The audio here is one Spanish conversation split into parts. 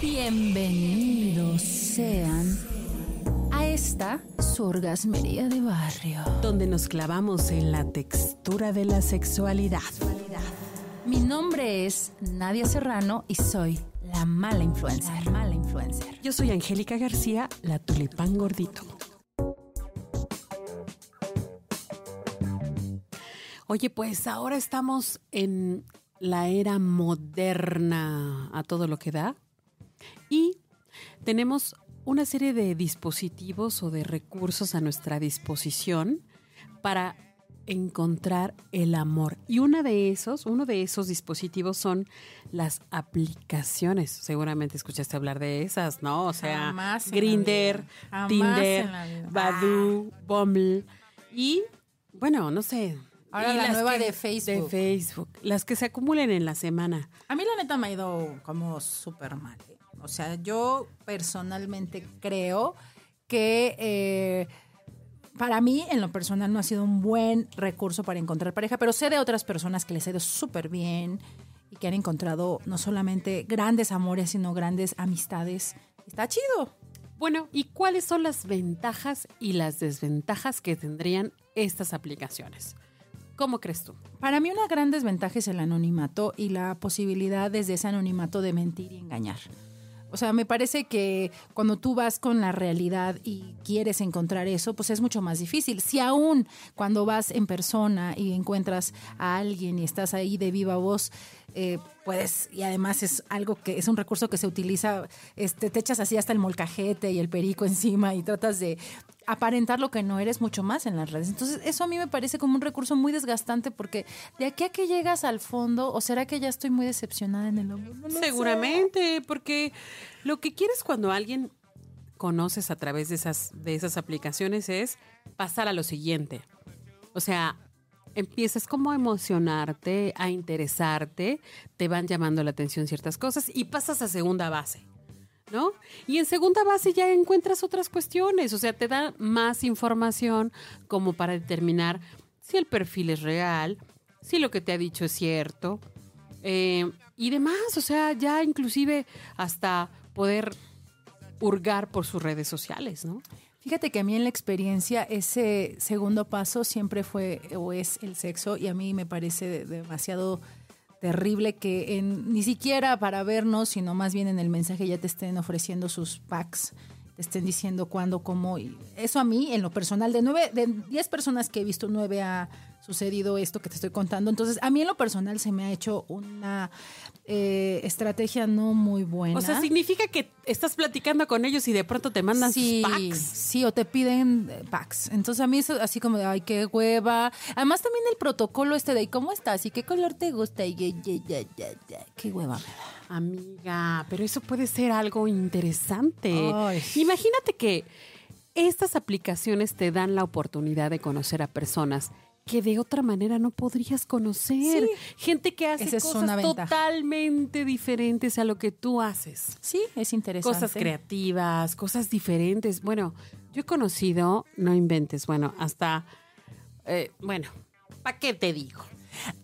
Bienvenidos sean a esta su orgasmería de barrio. donde nos clavamos en la textura de la sexualidad. Mi nombre es Nadia Serrano y soy la mala influencer. La mala influencer. Yo soy Angélica García, la tulipán gordito. Oye, pues ahora estamos en la era moderna a todo lo que da y tenemos una serie de dispositivos o de recursos a nuestra disposición para encontrar el amor. Y una de esos, uno de esos dispositivos son las aplicaciones. Seguramente escuchaste hablar de esas, ¿no? O sea, Grinder, Tinder, vida. Badoo, Bumble y bueno, no sé. Ahora Y la las nueva que- de Facebook. De Facebook, las que se acumulen en la semana. A mí la neta me ha ido como súper mal. ¿eh? O sea, yo personalmente creo que eh, para mí, en lo personal, no ha sido un buen recurso para encontrar pareja, pero sé de otras personas que les ha ido súper bien y que han encontrado no solamente grandes amores, sino grandes amistades. Está chido. Bueno, ¿y cuáles son las ventajas y las desventajas que tendrían estas aplicaciones? ¿Cómo crees tú? Para mí una gran desventaja es el anonimato y la posibilidad desde ese anonimato de mentir y engañar. O sea, me parece que cuando tú vas con la realidad y quieres encontrar eso, pues es mucho más difícil. Si aún cuando vas en persona y encuentras a alguien y estás ahí de viva voz, eh, puedes, y además es algo que es un recurso que se utiliza, este, te echas así hasta el molcajete y el perico encima y tratas de aparentar lo que no eres mucho más en las redes. Entonces, eso a mí me parece como un recurso muy desgastante porque de aquí a que llegas al fondo, o será que ya estoy muy decepcionada en el amor. Seguramente, porque lo que quieres cuando alguien conoces a través de esas, de esas aplicaciones es pasar a lo siguiente. O sea, empiezas como a emocionarte, a interesarte, te van llamando la atención ciertas cosas y pasas a segunda base. ¿No? Y en segunda base ya encuentras otras cuestiones, o sea, te da más información como para determinar si el perfil es real, si lo que te ha dicho es cierto, eh, y demás, o sea, ya inclusive hasta poder hurgar por sus redes sociales, ¿no? Fíjate que a mí en la experiencia ese segundo paso siempre fue o es el sexo y a mí me parece de- demasiado terrible que en, ni siquiera para vernos, sino más bien en el mensaje ya te estén ofreciendo sus packs, te estén diciendo cuándo, cómo. Y eso a mí, en lo personal, de nueve, de diez personas que he visto, nueve ha sucedido esto que te estoy contando. Entonces, a mí en lo personal se me ha hecho una eh, estrategia no muy buena. O sea, significa que estás platicando con ellos y de pronto te mandan sí, sus packs. Sí, o te piden eh, packs. Entonces a mí eso así como de, ay, qué hueva. Además también el protocolo este de, ¿cómo estás? ¿Y qué color te gusta? Y ya, ya, ya, ya. Qué hueva me da. Amiga, pero eso puede ser algo interesante. Ay. Imagínate que estas aplicaciones te dan la oportunidad de conocer a personas que de otra manera no podrías conocer. Sí. Gente que hace es cosas totalmente diferentes a lo que tú haces. Sí, es interesante. Cosas creativas, cosas diferentes. Bueno, yo he conocido, no inventes, bueno, hasta, eh, bueno, ¿para qué te digo?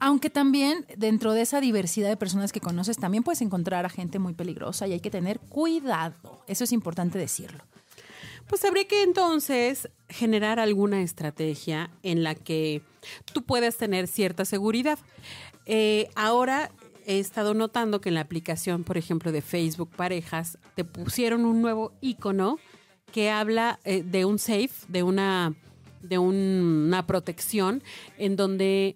Aunque también dentro de esa diversidad de personas que conoces, también puedes encontrar a gente muy peligrosa y hay que tener cuidado. Eso es importante decirlo. Pues habría que entonces generar alguna estrategia en la que tú puedas tener cierta seguridad. Eh, ahora he estado notando que en la aplicación, por ejemplo, de Facebook Parejas, te pusieron un nuevo icono que habla eh, de un safe, de una, de un- una protección, en donde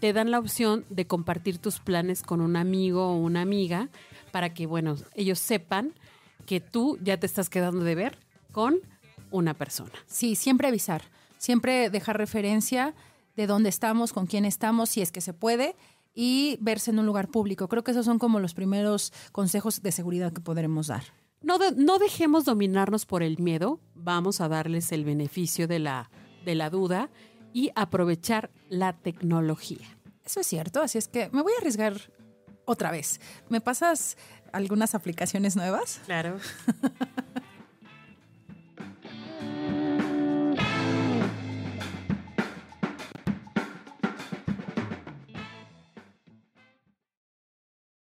te dan la opción de compartir tus planes con un amigo o una amiga para que, bueno, ellos sepan que tú ya te estás quedando de ver con una persona. Sí, siempre avisar, siempre dejar referencia de dónde estamos, con quién estamos, si es que se puede, y verse en un lugar público. Creo que esos son como los primeros consejos de seguridad que podremos dar. No, de- no dejemos dominarnos por el miedo, vamos a darles el beneficio de la, de la duda y aprovechar la tecnología. Eso es cierto, así es que me voy a arriesgar otra vez. ¿Me pasas algunas aplicaciones nuevas? Claro.